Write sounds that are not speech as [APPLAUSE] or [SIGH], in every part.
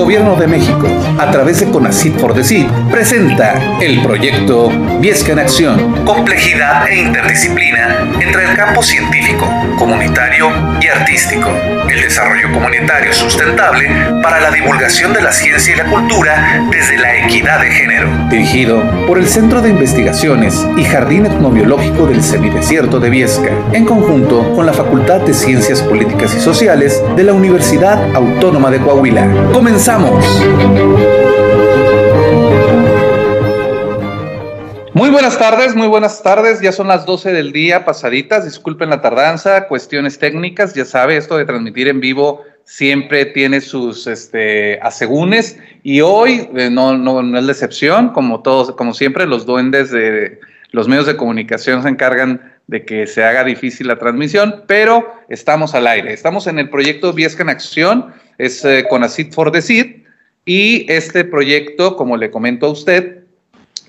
Gobierno de México, a través de CONACYT for Decir, presenta el proyecto Viesca en Acción. Complejidad e interdisciplina entre el campo científico, comunitario y artístico. El desarrollo comunitario sustentable para la divulgación de la ciencia y la cultura desde la equidad de género. Dirigido por el Centro de Investigaciones y Jardín Etnobiológico del Semidesierto de Viesca, en conjunto con la Facultad de Ciencias Políticas y Sociales de la Universidad Autónoma de Coahuila. ¡Comenzamos! Muy buenas tardes, muy buenas tardes. Ya son las 12 del día pasaditas. Disculpen la tardanza, cuestiones técnicas. Ya sabe, esto de transmitir en vivo siempre tiene sus este, asegúnes y hoy eh, no, no, es la excepción. Como todos, como siempre, los duendes de los medios de comunicación se encargan de que se haga difícil la transmisión, pero estamos al aire. Estamos en el proyecto Viesca en Acción, es eh, con ACID for Decir, y este proyecto, como le comento a usted,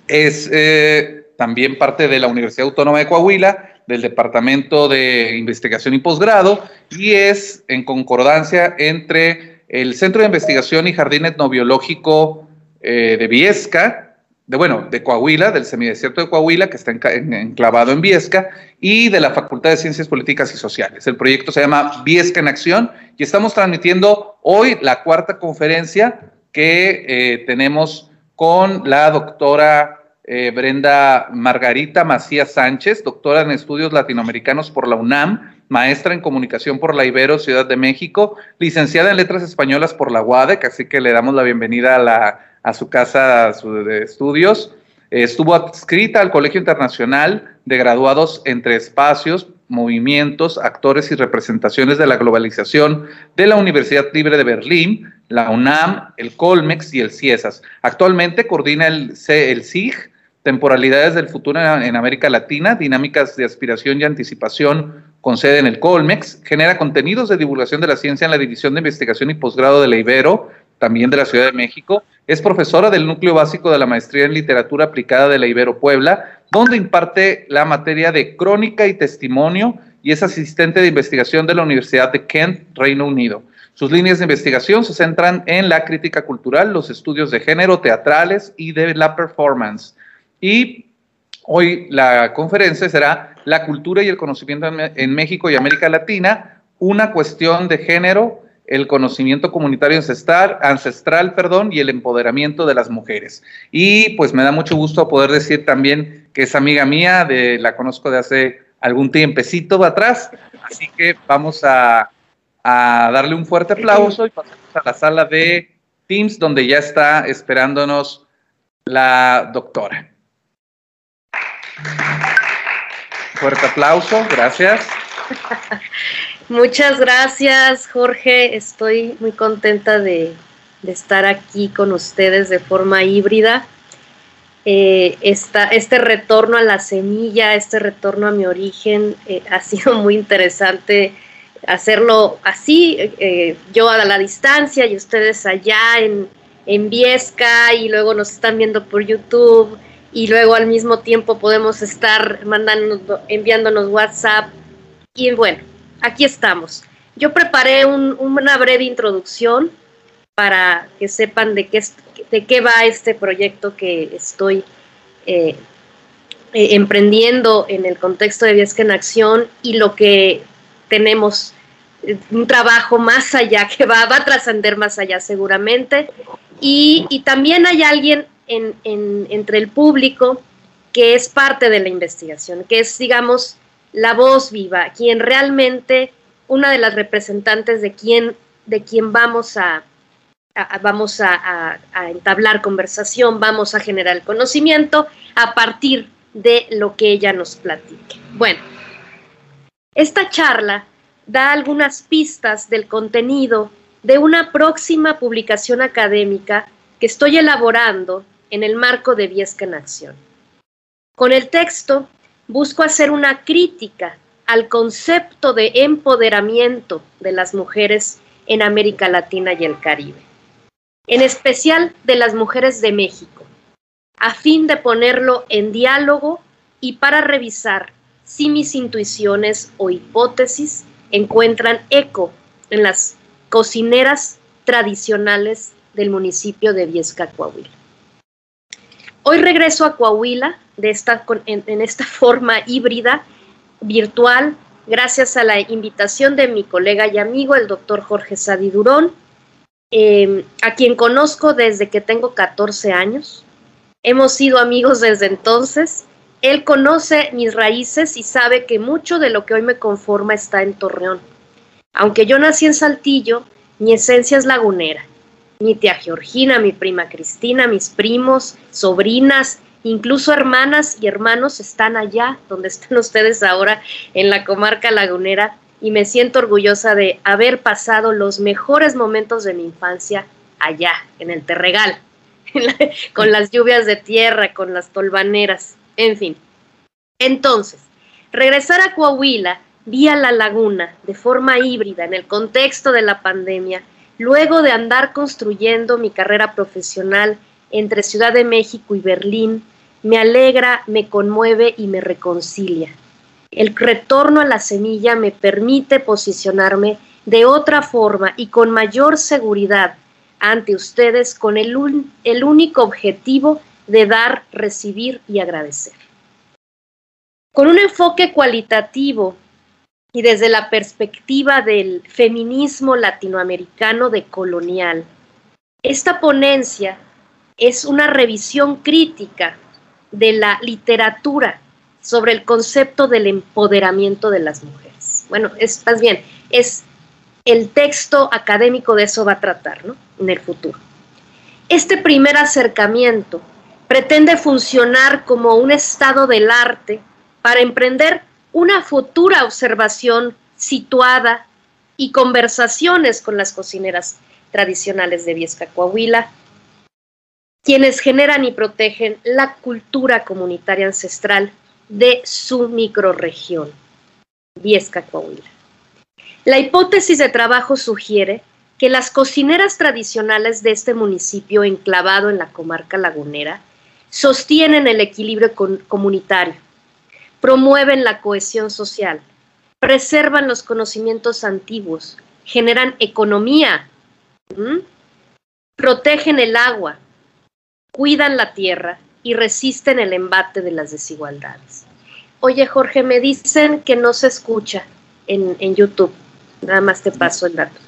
es eh, también parte de la Universidad Autónoma de Coahuila, del Departamento de Investigación y Posgrado, y es en concordancia entre el Centro de Investigación y Jardín Etnobiológico eh, de Viesca, de bueno, de Coahuila, del semidesierto de Coahuila, que está enclavado en Viesca, y de la Facultad de Ciencias Políticas y Sociales. El proyecto se llama Viesca en Acción y estamos transmitiendo hoy la cuarta conferencia que eh, tenemos con la doctora eh, Brenda Margarita Macías Sánchez, doctora en estudios latinoamericanos por la UNAM, maestra en comunicación por la Ibero Ciudad de México, licenciada en letras españolas por la UADEC, así que le damos la bienvenida a, la, a su casa de estudios. Estuvo adscrita al Colegio Internacional de Graduados entre Espacios, Movimientos, Actores y Representaciones de la Globalización de la Universidad Libre de Berlín, la UNAM, el Colmex y el CIESAS. Actualmente coordina el, el SIG, Temporalidades del Futuro en América Latina, Dinámicas de Aspiración y Anticipación con sede en el Colmex, genera contenidos de divulgación de la ciencia en la División de Investigación y Posgrado de la Ibero, también de la Ciudad de México, es profesora del núcleo básico de la Maestría en Literatura Aplicada de la Ibero Puebla, donde imparte la materia de crónica y testimonio y es asistente de investigación de la Universidad de Kent, Reino Unido. Sus líneas de investigación se centran en la crítica cultural, los estudios de género, teatrales y de la performance. Y hoy la conferencia será La cultura y el conocimiento en México y América Latina, una cuestión de género, el conocimiento comunitario ancestral, ancestral perdón, y el empoderamiento de las mujeres. Y pues me da mucho gusto poder decir también que es amiga mía, de, la conozco de hace algún tiempecito atrás, así que vamos a, a darle un fuerte aplauso y pasamos a la sala de Teams donde ya está esperándonos la doctora. Fuerte aplauso, gracias. [LAUGHS] Muchas gracias, Jorge. Estoy muy contenta de, estar aquí con ustedes de forma híbrida. Eh, este retorno a la semilla, este retorno a mi origen, eh, [LAUGHS] ha sido muy interesante hacerlo así, eh, yo a la distancia y ustedes allá en, en Viesca y luego nos están viendo por YouTube y luego al mismo tiempo podemos estar mandando, enviándonos WhatsApp. Y bueno, aquí estamos. Yo preparé una breve introducción para que sepan de qué, de qué va este proyecto que estoy eh, emprendiendo en el contexto de Viesca en Acción y lo que tenemos eh, un trabajo más allá, [LAUGHS] que va, va a trascender más allá seguramente. Y también hay alguien entre el público que es parte de la investigación, que es, digamos, la voz viva, quien realmente, una de las representantes de quien, de quien vamos a, vamos a, entablar conversación, vamos a generar el conocimiento a partir de lo que ella nos platique. Bueno, esta charla da algunas pistas del contenido de una próxima publicación académica que estoy elaborando en el marco de Viesca en Acción. Con el texto busco hacer una crítica al concepto de empoderamiento de las mujeres en América Latina y el Caribe, en especial de las mujeres de México, a fin de ponerlo en diálogo y para revisar si mis intuiciones o hipótesis encuentran eco en las cocineras tradicionales del municipio de Viesca, Coahuila. Hoy regreso a Coahuila de esta, en, esta [LAUGHS] forma híbrida, virtual, gracias a la invitación de mi colega y amigo, el doctor Jorge Sadi Durón, em, a quien conozco desde que tengo 14 años. Hemos sido amigos desde entonces. Él conoce mis raíces y sabe que mucho de lo que hoy me conforma está en Torreón. Aunque yo nací en Saltillo, mi esencia es lagunera. Mi tía Georgina, mi prima Cristina, mis primos, sobrinas, incluso hermanas y hermanos están allá donde están [LAUGHS] ustedes ahora en la comarca lagunera y me siento orgullosa de haber pasado los mejores momentos de mi infancia allá, en el Terregal, [LAUGHS] con las lluvias de tierra, con las tolvaneras, en fin. Entonces, regresar a Coahuila vía la laguna de forma híbrida en el contexto de la pandemia, luego de andar construyendo mi carrera profesional entre Ciudad de México y Berlín, me alegra, me conmueve y me reconcilia. El retorno a la semilla me permite posicionarme de otra forma y con mayor seguridad ante ustedes con el, el único objetivo de dar, recibir y agradecer. Con un enfoque cualitativo y desde la perspectiva del feminismo latinoamericano decolonial. Esta ponencia es una revisión crítica de la literatura sobre el concepto del empoderamiento de las mujeres. Bueno, es más bien, es el texto académico de eso va a tratar, ¿no? En el futuro. Este primer acercamiento pretende funcionar como un estado del arte para emprender una futura observación situada y conversaciones con las cocineras tradicionales de Viesca Coahuila, quienes generan y protegen la cultura comunitaria ancestral de su microrregión, Viesca Coahuila. La hipótesis de trabajo sugiere que las cocineras tradicionales de este municipio enclavado en la comarca lagunera sostienen el equilibrio comunitario promueven la cohesión social, preservan los conocimientos antiguos, generan economía, protegen el agua, cuidan la tierra y resisten el embate de las desigualdades. Oye, Jorge, me dicen que no se escucha en, YouTube. Nada más te paso el dato.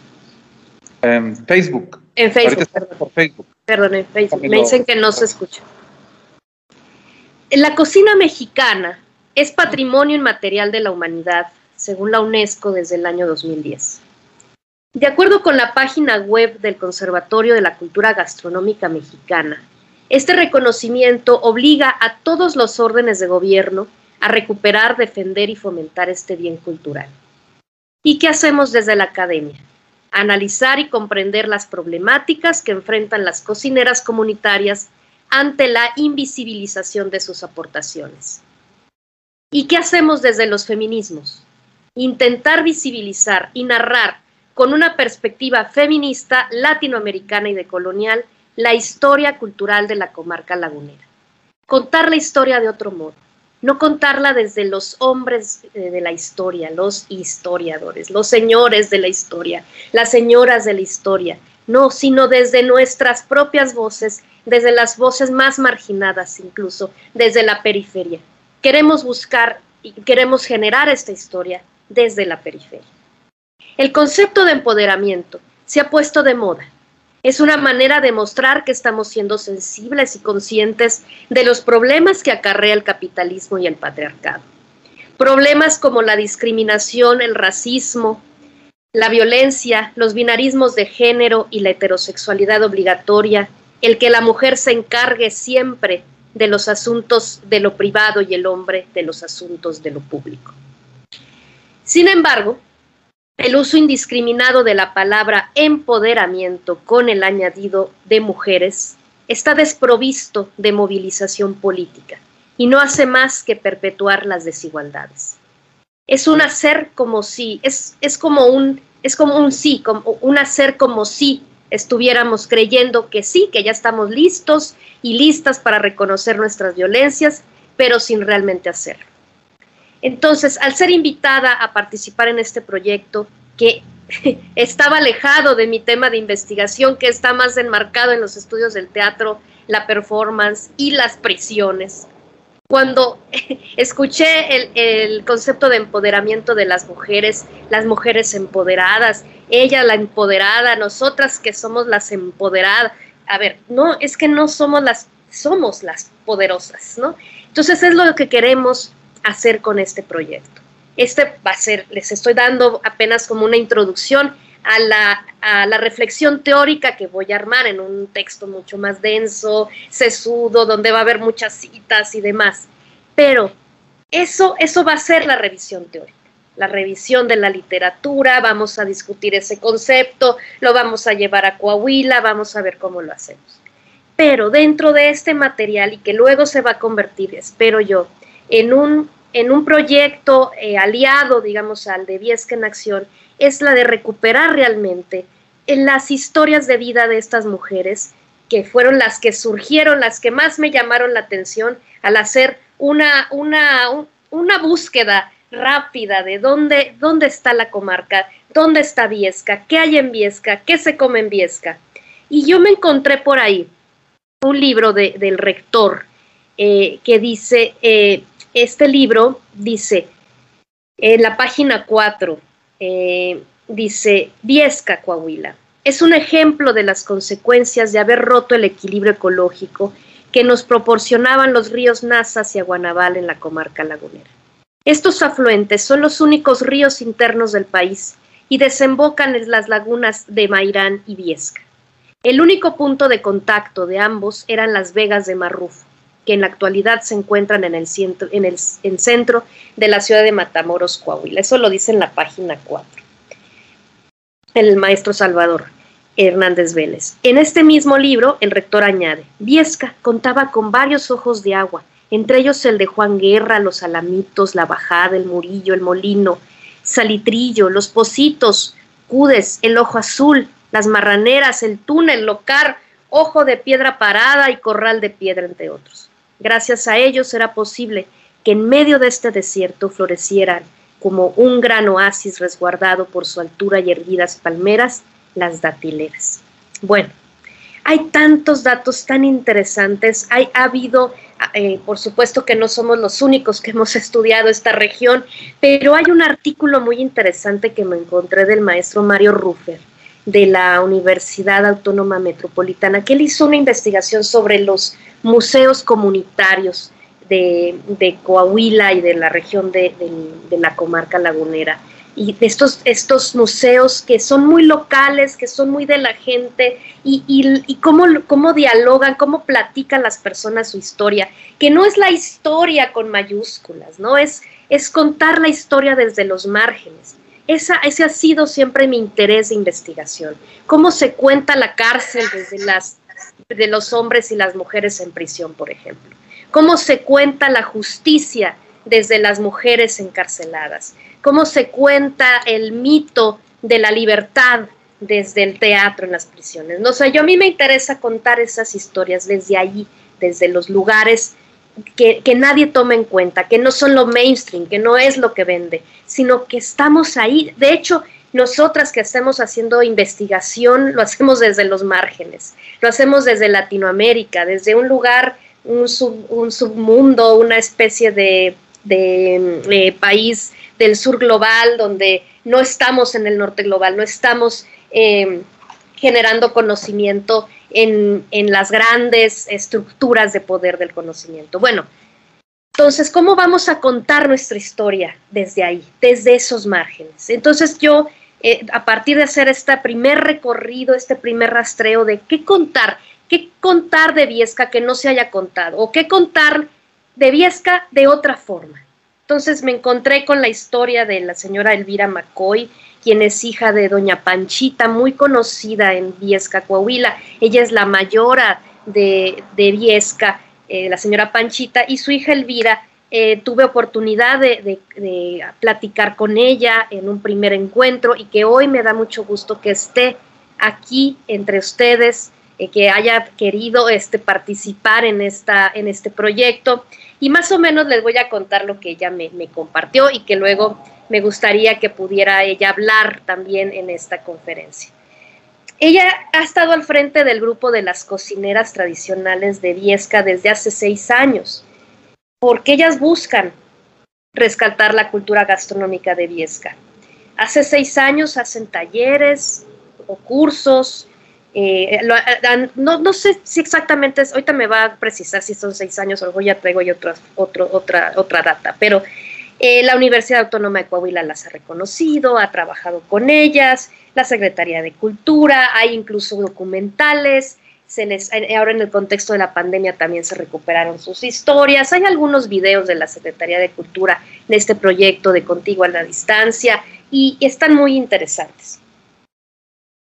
En Facebook. En Facebook, perdón. Facebook. Perdón, en Facebook. Me dicen que no se escucha. En la cocina mexicana es patrimonio inmaterial de la humanidad, según la UNESCO desde el año 2010. De acuerdo con la página web del Conservatorio de la Cultura Gastronómica Mexicana, este reconocimiento obliga a todos los órdenes de gobierno a recuperar, defender y fomentar este bien cultural. ¿Y qué hacemos desde la academia? Analizar y comprender las problemáticas que enfrentan las cocineras comunitarias ante la invisibilización de sus aportaciones. ¿Y qué hacemos desde los feminismos? Intentar visibilizar y narrar con una perspectiva feminista, latinoamericana y decolonial la historia cultural de la comarca lagunera. Contar la historia de otro modo, no contarla desde los hombres eh, de la historia, los historiadores, los señores de la historia, las señoras de la historia, no, sino desde nuestras propias voces, desde las voces más marginadas incluso, desde la periferia. Queremos buscar y queremos generar esta historia desde la periferia. El concepto de empoderamiento se ha puesto de moda. Es una manera de mostrar que estamos siendo sensibles y conscientes de los problemas que acarrea el capitalismo y el patriarcado. Problemas como la discriminación, el racismo, la violencia, los binarismos de género y la heterosexualidad obligatoria, el que la mujer se encargue siempre de los asuntos de lo privado y el hombre de los asuntos de lo público. Sin embargo, el uso indiscriminado de la palabra empoderamiento con el añadido de mujeres está desprovisto de movilización política y no hace más que perpetuar las desigualdades. Es un hacer como si, es, es como un, es como un sí, como un hacer como si estuviéramos creyendo que sí, que ya estamos listos y listas para reconocer nuestras violencias, pero sin realmente hacerlo. Entonces, al ser invitada a participar en este proyecto, que [LAUGHS] estaba alejado de mi tema de investigación, que está más enmarcado en los estudios del teatro, la performance y las prisiones. Cuando [LAUGHS] escuché el, concepto de empoderamiento de las mujeres, las mujeres empoderadas, ella la empoderada, nosotras que somos las empoderadas, a ver, no, es que no somos las, somos las poderosas, ¿no? Entonces es lo que queremos hacer con este proyecto. Este va a ser, les estoy dando apenas como una introducción a la, a la, reflexión teórica que voy a armar en un texto mucho más denso, sesudo, donde va a haber muchas citas y demás. Pero eso, eso va a ser la revisión teórica, la revisión de la literatura, vamos a discutir ese concepto, lo vamos a llevar a Coahuila, vamos a ver cómo lo hacemos. Pero dentro de este material y que luego se va a convertir, espero yo, en un en un proyecto eh, aliado, digamos, al de Viesca en Acción, es la de recuperar realmente en las historias de vida de estas mujeres, que fueron las que surgieron, las que más me llamaron la atención al hacer una, una, una búsqueda rápida de dónde, dónde está la comarca, dónde está Viesca, qué hay en Viesca, qué se come en Viesca. Y yo me encontré por ahí un libro de, del rector eh, que dice, eh, este libro dice, en la página 4, eh, dice, Viesca, Coahuila, es un ejemplo de las consecuencias de haber roto el equilibrio ecológico que nos proporcionaban los ríos Nazas y Aguanaval en la comarca lagunera. Estos afluentes son los únicos ríos internos del país y desembocan en las lagunas de Mairán y Viesca. El único punto de contacto de ambos eran las vegas de Marrufo, que en la actualidad se encuentran en el, centro, en el centro de la ciudad de Matamoros, Coahuila. Eso lo dice en la página 4. El maestro Salvador Hernández Vélez. En este mismo libro, el rector añade, Viesca contaba con varios ojos de agua, entre ellos el de Juan Guerra, los alamitos, la bajada, el murillo, el molino, salitrillo, los pocitos, cudes, el ojo azul, las marraneras, el túnel, locar, ojo de piedra parada y corral de piedra, entre otros. Gracias a ellos era posible que en medio de este desierto florecieran como un gran oasis resguardado por su altura y erguidas palmeras, las datileras. Bueno, hay tantos datos tan interesantes, hay, ha habido, eh, por supuesto que no somos los únicos que hemos [LAUGHS] estudiado esta región, pero hay un artículo muy interesante que me encontré del maestro Mario Ruffer de la Universidad Autónoma Metropolitana, que él hizo una investigación sobre los museos comunitarios de, Coahuila y de la región de, la comarca lagunera. Y estos, estos museos que son muy locales, que son muy de la gente, y, y, cómo, cómo dialogan, cómo platican las personas su historia, que no es la historia con mayúsculas, ¿no? Es, es contar la historia desde los márgenes esa, ese ha sido siempre mi interés de investigación. Cómo se cuenta la cárcel desde las, de los hombres y las mujeres en prisión, por ejemplo. Cómo se cuenta la justicia desde las mujeres encarceladas. Cómo se cuenta el mito de la libertad desde el teatro en las prisiones. No sé, yo a mí me interesa contar esas historias desde allí, desde los lugares que, nadie toma en cuenta, que no son lo mainstream, que no es lo que vende, sino que estamos ahí. De hecho, nosotras que estamos haciendo investigación, lo hacemos desde los márgenes, lo hacemos desde Latinoamérica, desde un lugar, un, submundo, una especie de, eh, país del sur global, donde no estamos en el norte global, no estamos eh, generando conocimiento en, las grandes estructuras de poder del conocimiento. Bueno, entonces, ¿cómo vamos a contar nuestra historia desde ahí, desde esos márgenes? Entonces yo, eh, a partir de hacer este primer recorrido, este primer rastreo de qué contar, qué contar de Viesca que no se haya contado, o qué contar de Viesca de otra forma. Entonces me encontré con la historia de la señora Elvira McCoy, quien es hija de doña Panchita, muy conocida en Viesca, Coahuila. Ella es la mayora de, Viesca, eh, la señora Panchita, y su hija Elvira. Eh, tuve oportunidad de, platicar con ella en un primer encuentro y que hoy me da mucho gusto que esté aquí entre ustedes eh, que haya querido este, participar en, esta, en este proyecto. Y más o menos les voy a contar lo que ella me, compartió y que luego me gustaría que pudiera ella hablar también en esta conferencia. Ella ha estado al frente del grupo de las cocineras tradicionales de Viesca desde hace seis años, porque ellas buscan rescatar la cultura gastronómica de Viesca. Hace seis años hacen talleres o cursos. Eh, no, sé si exactamente ahorita me va a precisar si son seis años o ya traigo yo otra, otra, otra data, pero eh, la Universidad Autónoma de Coahuila las ha reconocido, ha trabajado con ellas, la Secretaría de Cultura, hay incluso documentales, se les, eh, ahora en el contexto de la pandemia también se recuperaron sus historias, hay algunos videos de la Secretaría de Cultura en este proyecto de Contigo a la Distancia y están muy interesantes.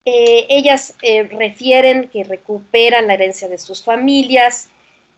Eh, ellas refieren que recuperan la herencia de sus familias,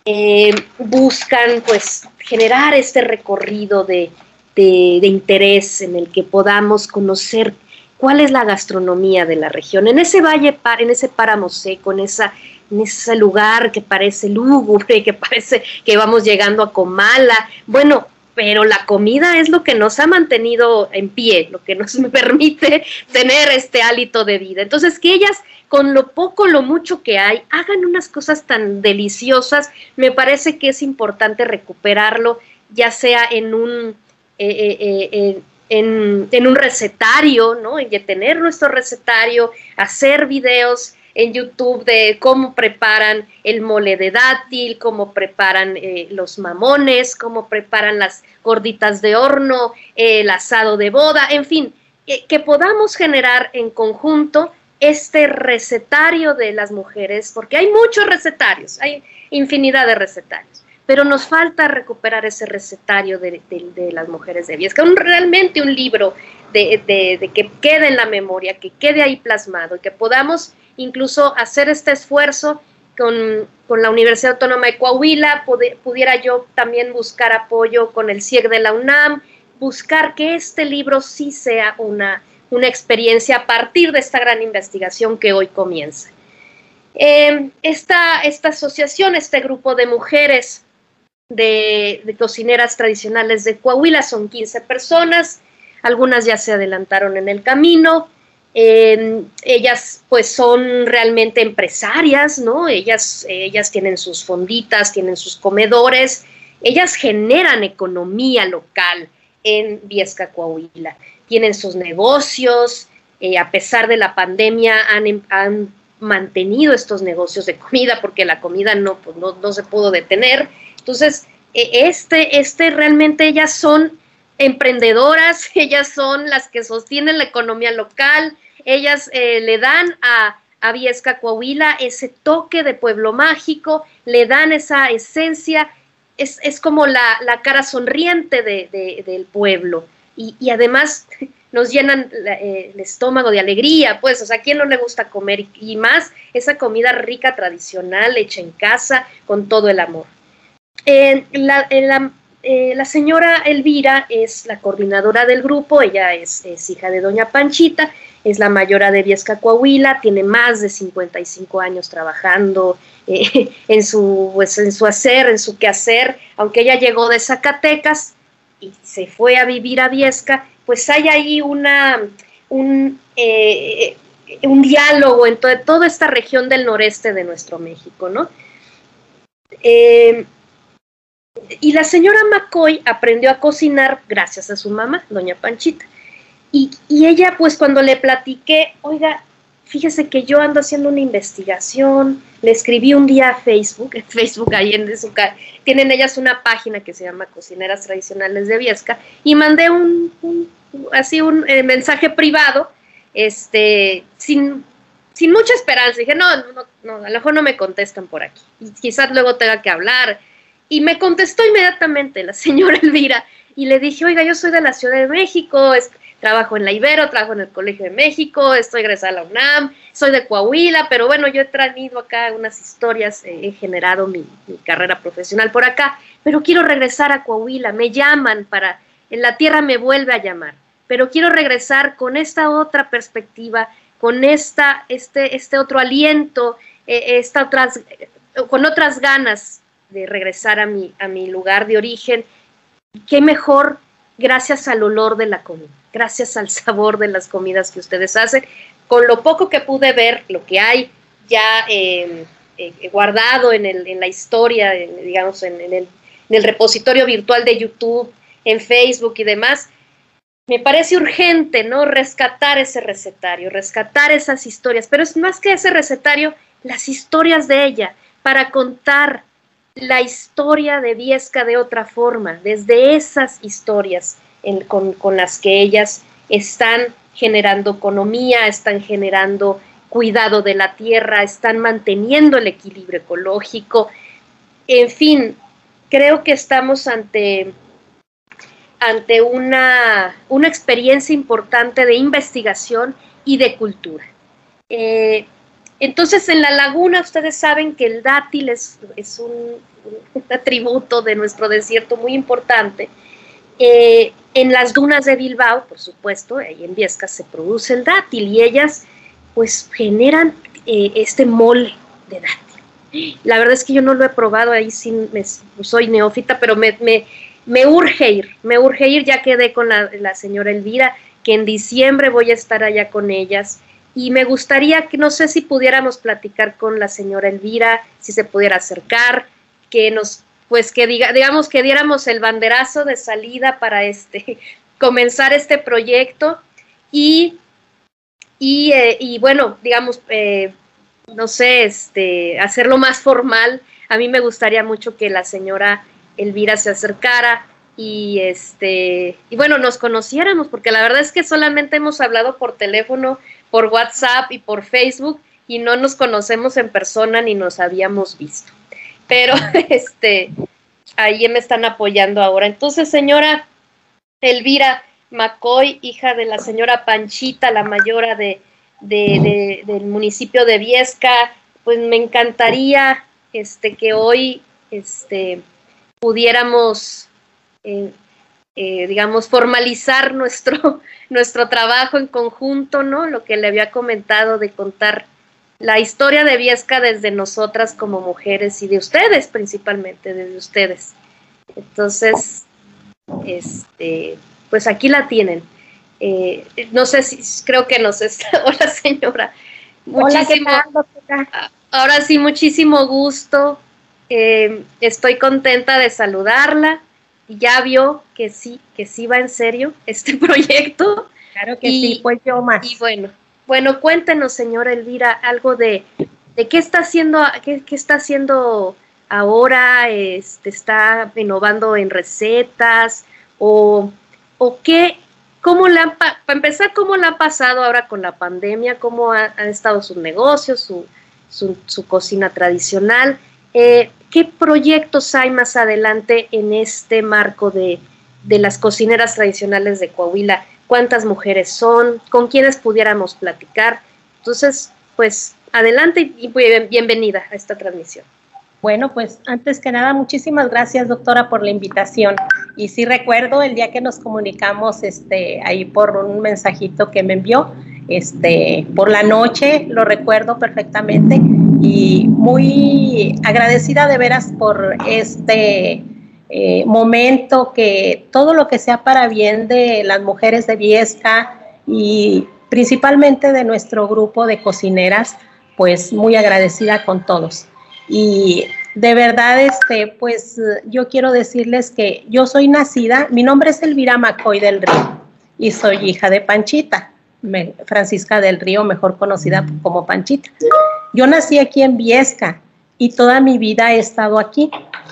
eh, buscan pues generar este recorrido de, interés en el que podamos conocer cuál es la gastronomía de la región. En ese valle, en ese páramo seco, esa, en ese lugar que parece lúgubre, [LAUGHS] que parece que vamos llegando a Comala, bueno, pero la comida es lo que nos ha mantenido en pie, lo que nos [LAUGHS] permite tener este hálito de vida. Entonces, que ellas con lo poco, lo mucho que hay, hagan unas cosas tan deliciosas. Me parece que es importante recuperarlo, ya sea en un, eh, eh, eh, en, un recetario, ¿no? En tener nuestro recetario, hacer videos en YouTube de cómo preparan el mole de dátil, cómo preparan los mamones, cómo preparan las gorditas de horno, el asado de boda, en fin, que podamos generar en conjunto este recetario de las mujeres, porque hay muchos recetarios, hay infinidad de recetarios, pero nos falta recuperar ese recetario de, las mujeres de Viesca, un, realmente un libro de, que quede en la memoria, que quede ahí plasmado que podamos incluso hacer este esfuerzo con, la Universidad Autónoma de Coahuila, pudiera yo también buscar apoyo con el CIEG de la UNAM, buscar que este libro sí sea una una experiencia a partir de esta gran investigación que hoy comienza. Eh, esta, asociación, este grupo de mujeres de, cocineras tradicionales de Coahuila son 15 personas, algunas ya se adelantaron en el camino, eh, ellas pues son realmente empresarias, ¿no? Ellas, ellas tienen sus fonditas, tienen sus comedores, ellas generan economía local en Viesca, Coahuila tienen sus negocios, eh, a pesar de la pandemia han, han, mantenido estos negocios de comida porque la comida no, pues no, se pudo detener. Entonces, e, este, este realmente ellas son emprendedoras, [LAUGHS] ellas son las que sostienen la economía local, ellas eh, le dan a, a Viesca Coahuila ese toque de pueblo mágico, le dan esa esencia, es, es como la, la, cara sonriente de, del pueblo y, además [LAUGHS] nos llenan eh, el estómago de alegría, pues, o sea, ¿a quién no le gusta comer? Y, más esa comida rica, tradicional, hecha en casa, con todo el amor. Eh, la, señora Elvira es la coordinadora del grupo, ella es, hija de doña Panchita, es la mayora de Viesca Coahuila, tiene más de 55 años trabajando eh, [LAUGHS] en, su, pues, en su hacer, en su quehacer, aunque ella llegó de Zacatecas, y se fue a vivir a Viesca, pues hay ahí una, un, eh, un diálogo en toda esta región del noreste de nuestro México, ¿no? Y la señora McCoy aprendió a cocinar gracias a su mamá, doña Panchita. Y, ella, pues cuando le platiqué, oiga, fíjese que yo ando haciendo una investigación, le escribí un día a Facebook, en [LAUGHS] Facebook ahí en su tienen ellas una página que se llama Cocineras Tradicionales de Viesca, y mandé un, así un eh, mensaje privado, este, sin, sin mucha esperanza, dije, no, no, no, a lo mejor no me contestan por aquí, y quizás luego tenga que hablar, y me contestó inmediatamente la señora [LAUGHS] Elvira, y le dije, oiga, yo soy de la Ciudad de México, trabajo en la Ibero, trabajo en el Colegio de México, estoy egresada a la UNAM, soy de Coahuila, pero bueno, yo he traído acá unas historias, eh, he generado mi, carrera profesional por acá, pero quiero regresar a Coahuila, me llaman para, en la tierra me vuelve a llamar, pero quiero regresar con esta otra perspectiva, con esta, este, este otro aliento, eh, otras, con otras ganas de regresar a mi, a mi lugar de origen. Qué mejor gracias al olor de la comida, gracias al sabor de las comidas que ustedes hacen. Con lo poco que pude ver, lo que hay ya em, eh, guardado en, el, en, la historia, digamos, en, el, en el repositorio virtual de YouTube, en Facebook y demás, me parece urgente, ¿no? Rescatar ese recetario, rescatar esas historias, pero es más que ese recetario, las historias de ella, para contar la historia de Viesca de otra forma, desde esas historias con, las que ellas están generando economía, están generando cuidado de la tierra, están manteniendo el equilibrio ecológico. En fin, creo que estamos ante ante una, una experiencia importante de investigación y de cultura. Eh, entonces, en la laguna ustedes saben que el dátil es, un, [LAUGHS] atributo de nuestro desierto muy importante. Eh, en las dunas de Bilbao, por supuesto, ahí en Viescas se produce el dátil y ellas pues generan eh, este mole de dátil. La verdad es que yo no lo he probado, ahí sí soy neófita, pero me, me urge ir, me urge ir, ya quedé con la, señora Elvira, que en diciembre voy a estar allá con ellas y me gustaría que no sé si pudiéramos platicar con la señora Elvira, si se pudiera acercar, que nos, pues que diga, digamos que diéramos el banderazo de salida para este, [LAUGHS] comenzar este proyecto y, y, eh, bueno, digamos, eh, no sé, este, hacerlo más formal. A mí me gustaría mucho que la señora Elvira se acercara y este y bueno nos conociéramos porque la verdad es que solamente hemos hablado por teléfono por WhatsApp y por Facebook y no nos conocemos en persona ni nos habíamos visto. Pero [LAUGHS] este ahí me están apoyando ahora. Entonces señora Elvira McCoy hija de la señora Panchita la mayora de, del municipio de Viesca pues me encantaría este que hoy este pudiéramos, eh, eh, digamos, formalizar nuestro, [LAUGHS] nuestro trabajo en conjunto, ¿no? Lo que le había comentado de contar la historia de Viesca desde nosotras como mujeres y de ustedes principalmente, desde ustedes. Entonces, este, pues aquí la tienen. Eh, no sé si creo que nos está. [LAUGHS] Hola, señora. Muchísimo, Hola, Ahora sí, muchísimo gusto. Eh, estoy contenta de saludarla. Ya vio que sí, que sí va en serio [LAUGHS] este proyecto. Claro que sí, pues yo más. Y bueno, bueno, cuéntenos, señora Elvira, algo de, de qué está haciendo, qué, está haciendo ahora, este, está innovando en recetas, o, o qué, cómo le han, para empezar, cómo le ha pasado ahora con la pandemia, cómo han estado sus negocios, su, su, su cocina tradicional, eh, ¿Qué proyectos hay más adelante en este marco de, las cocineras tradicionales de Coahuila? ¿Cuántas mujeres son? ¿Con quiénes pudiéramos platicar? Entonces, pues adelante y bienvenida a esta transmisión. Bueno, pues antes que nada, muchísimas gracias, doctora, por la invitación. Y sí recuerdo el día que nos comunicamos este, ahí por un mensajito que me envió, este, por la noche, lo recuerdo perfectamente y muy agradecida de veras por este eh, momento que todo lo que sea para bien de las mujeres de Viesca y principalmente de nuestro grupo de cocineras, pues muy agradecida con todos. Y de verdad, este, pues yo quiero decirles que yo soy nacida, mi nombre es Elvira Macoy del Río y soy hija de Panchita. Francisca del Río, mejor conocida como Panchita. Yo nací aquí en Viesca y toda mi vida he estado aquí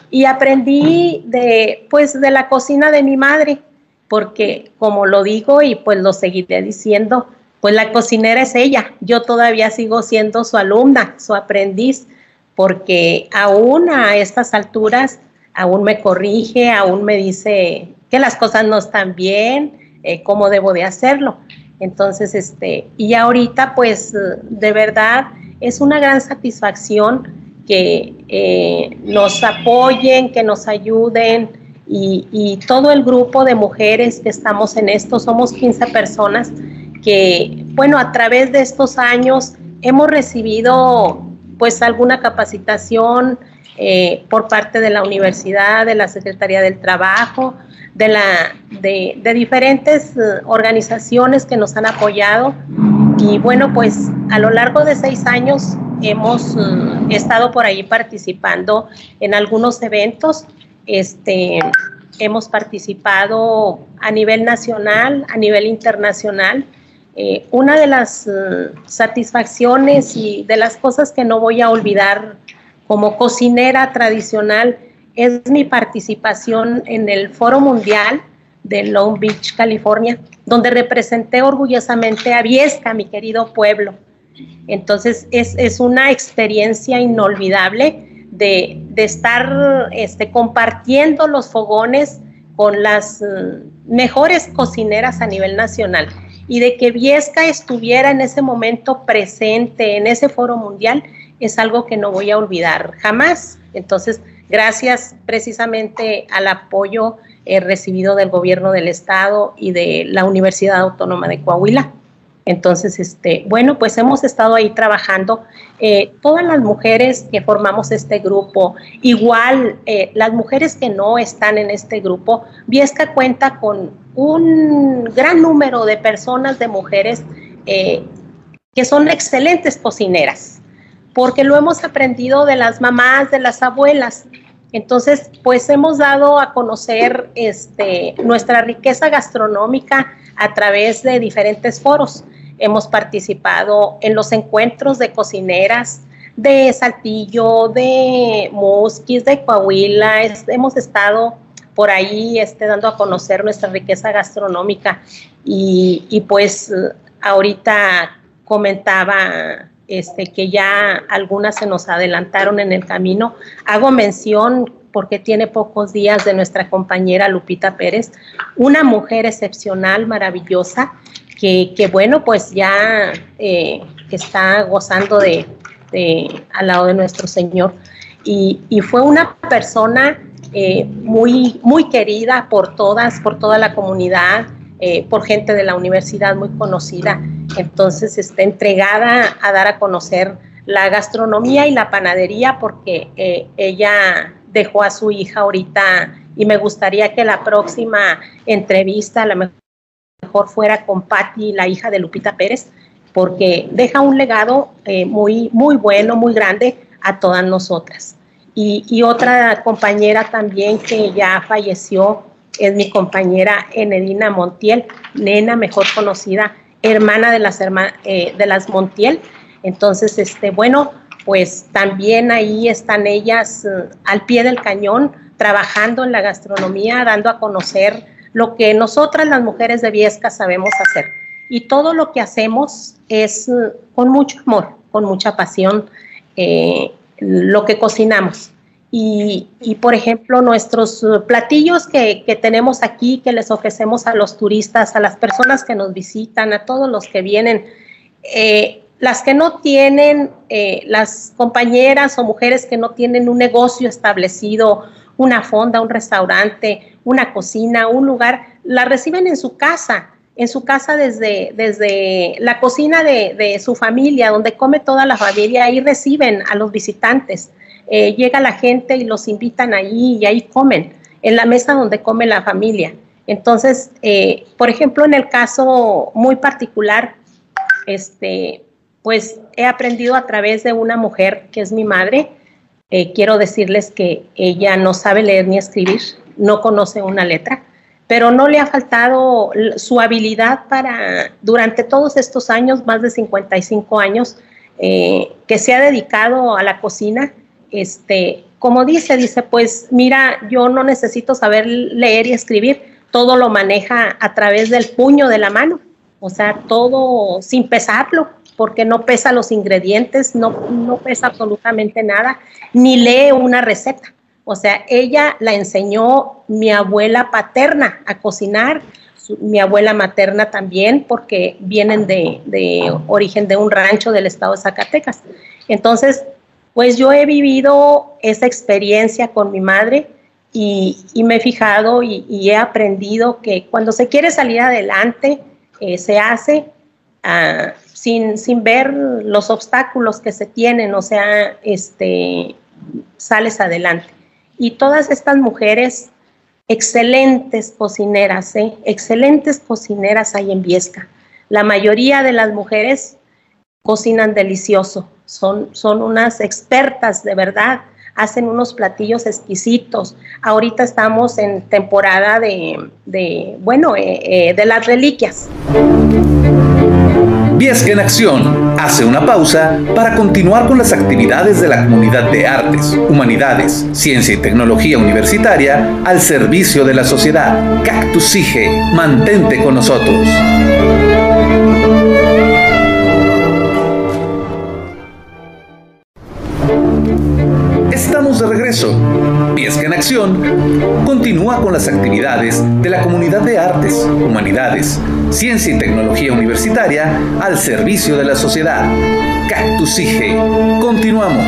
y aprendí de pues de la cocina de mi madre, porque como lo digo y pues lo seguiré diciendo, pues la cocinera es ella. Yo todavía sigo siendo su alumna, su aprendiz, porque aún a estas alturas aún me corrige, aún me dice que las cosas no están bien, eh, cómo debo de hacerlo. Entonces, este, y ahorita pues de verdad es una gran satisfacción que eh, nos apoyen, que nos ayuden y, todo el grupo de mujeres que estamos en esto, somos 15 personas que, bueno, a través de estos años hemos recibido pues alguna capacitación eh, por parte de la universidad, de la Secretaría del Trabajo, de, la, de, diferentes eh, organizaciones que nos han apoyado. Y bueno, pues a lo largo de seis años hemos estado por ahí participando en algunos eventos. Este, hemos participado a nivel nacional, a nivel internacional. Eh, una de las eh, satisfacciones y de las cosas que no voy a olvidar como cocinera tradicional es mi participación en el Foro Mundial de Long Beach, California, donde representé orgullosamente a Viesca, mi querido pueblo. Entonces es, es una experiencia inolvidable de, estar este, compartiendo los fogones con las mm, mejores cocineras a nivel nacional y de que Viesca estuviera en ese momento presente en ese foro mundial es algo que no voy a olvidar jamás. Entonces, gracias precisamente al apoyo eh, recibido del gobierno del estado y de la Universidad Autónoma de Coahuila. Entonces, este, bueno, pues hemos estado ahí trabajando. Eh, todas las mujeres que formamos este grupo, igual eh, las mujeres que no están en este grupo, Viesca cuenta con un gran número de personas, de mujeres eh, que son excelentes cocineras, porque lo hemos aprendido de las mamás, de las abuelas. Entonces, pues hemos dado a conocer este, nuestra riqueza gastronómica a través de diferentes foros. Hemos participado en los encuentros de cocineras de Saltillo, de Musquis, de Coahuila. hemos estado por ahí este, dando a conocer nuestra riqueza gastronómica y, y pues ahorita comentaba este, que ya algunas se nos adelantaron en el camino. Hago mención porque tiene pocos días de nuestra compañera Lupita Pérez, una mujer excepcional, maravillosa, que, que bueno, pues ya eh, está gozando de, al lado de nuestro Señor. Y, y fue una persona eh, muy, muy querida por todas, por toda la comunidad, eh, por gente de la universidad muy conocida. Entonces, está entregada a dar a conocer la gastronomía y la panadería porque eh, ella dejó a su hija ahorita y me gustaría que la próxima entrevista a lo mejor fuera con Patti, la hija de Lupita Pérez, porque deja un legado muy, muy bueno, muy grande a todas nosotras. Y, otra compañera también que ya falleció es mi compañera Enedina Montiel, nena mejor conocida, hermana de las, eh, de las Montiel. Entonces, este, bueno, pues también ahí están ellas eh, al pie del cañón, trabajando en la gastronomía, dando a conocer lo que nosotras las mujeres de Viesca sabemos hacer. Y todo lo que hacemos es eh, con mucho amor, con mucha pasión, lo que cocinamos. Y, por ejemplo, nuestros uh, platillos que, tenemos aquí, que les ofrecemos a los turistas, a las personas que nos visitan, a todos los que vienen, eh, las que no tienen, eh, las compañeras o mujeres que no tienen un negocio establecido, una fonda, un restaurante, una cocina, un lugar, la reciben en su casa, en su casa desde, desde la cocina de, de su familia, donde come toda la familia, ahí reciben a los visitantes eh, llega la gente y los invitan ahí y ahí comen, en la mesa donde come la familia. Entonces, eh, por ejemplo, en el caso muy particular, este, pues he aprendido a través de una mujer que es mi madre. Eh, quiero decirles que ella no sabe leer ni escribir, no conoce una letra, pero no le ha faltado su habilidad para, durante todos estos años, más de 55 años, que se ha dedicado a la cocina, este, como dice, dice, pues mira, yo no necesito saber leer y escribir, todo lo maneja a través del puño de la mano, o sea, todo sin pesarlo, porque no pesa los ingredientes, no, no pesa absolutamente nada, ni lee una receta. O sea, ella la enseñó mi abuela paterna a cocinar, mi abuela materna también, porque vienen de, de origen de un rancho del estado de Zacatecas. Entonces, pues yo he vivido esa experiencia con mi madre y, me he fijado y, he aprendido que cuando se quiere salir adelante, eh, se hace ah, sin, sin ver los obstáculos que se tienen, o sea, este, sales adelante. Y todas estas mujeres, excelentes cocineras, ¿eh? excelentes cocineras hay en Viesca. La mayoría de las mujeres cocinan delicioso, son, son unas expertas de verdad, hacen unos platillos exquisitos. Ahorita estamos en temporada de, bueno, eh, eh, de las reliquias. Viesca en Acción hace una pausa para continuar con las actividades de la comunidad de artes, humanidades, ciencia y tecnología universitaria al servicio de la sociedad. Cactus mantente con nosotros. Estamos de regreso. Viesca en Acción continúa con las actividades de la comunidad de artes, humanidades, ciencia y tecnología universitaria al servicio de la sociedad. Cactus IGE. Continuamos.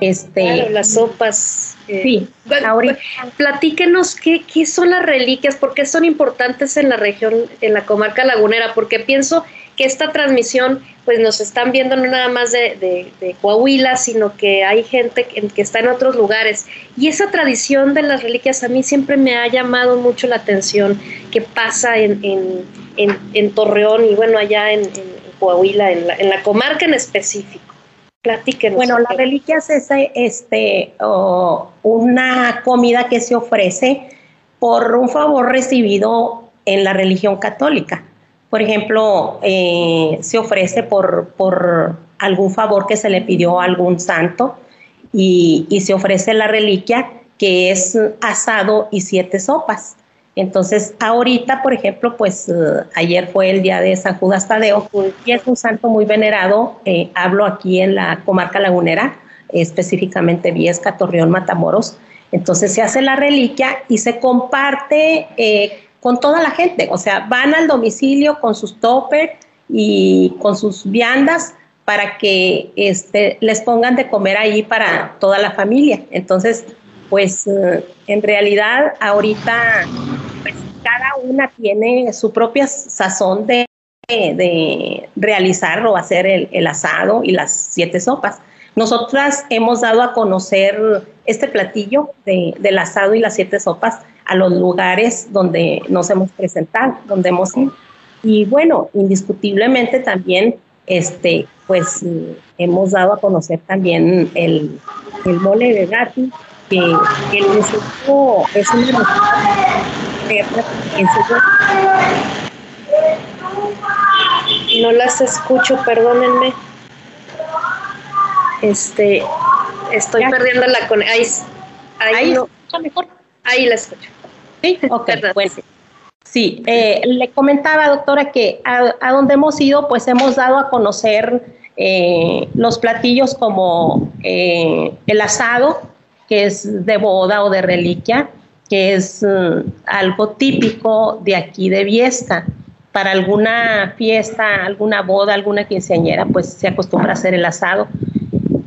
Este, las sopas. Eh, sí, ahorita. Platíquenos qué, qué son las reliquias, por qué son importantes en la región, en la comarca lagunera, porque pienso que esta transmisión pues nos están viendo no nada más de, Coahuila, sino que hay gente que, que, está en otros lugares. Y esa tradición de las reliquias a mí siempre me ha llamado mucho la atención, que pasa en, en, Torreón y bueno, allá en, Coahuila, en la, en la comarca en específico. Platíquenos. Bueno, las reliquias es este, una comida que se ofrece por un favor recibido en la religión católica por ejemplo, eh, se ofrece por, por, algún favor que se le pidió a algún santo y, se ofrece la reliquia que es asado y siete sopas. Entonces, ahorita, por ejemplo, pues eh, ayer fue el día de San Judas Tadeo y es un santo muy venerado. Eh, hablo aquí en la comarca lagunera, específicamente Viesca, Torreón, Matamoros. Entonces se hace la reliquia y se comparte con toda la gente. O sea, van al domicilio con sus toppers y con sus viandas para que este, les pongan de comer ahí para toda la familia. Entonces, pues eh, en realidad ahorita pues, cada una tiene su propia sazón de, de realizar o hacer el, asado y las siete sopas. Nosotras hemos dado a conocer este platillo del asado y las siete sopas a los lugares donde nos hemos presentado, donde hemos ido. Y bueno, indiscutiblemente también, este, pues hemos dado a conocer también el, el mole de gati, que, que el instituto es una no las escucho, perdónenme. Este, estoy perdiendo la conexión. Ahí, ahí, ahí mejor. Ahí la escucho. Sí, [LAUGHS] pues sí, eh, le comentaba, doctora, que a, donde hemos ido, pues hemos dado a conocer eh, los platillos como eh, el asado, que es de boda o de reliquia, que es mm, algo típico de aquí de Viesta. Para alguna fiesta, alguna boda, alguna quinceañera, pues se acostumbra a hacer el asado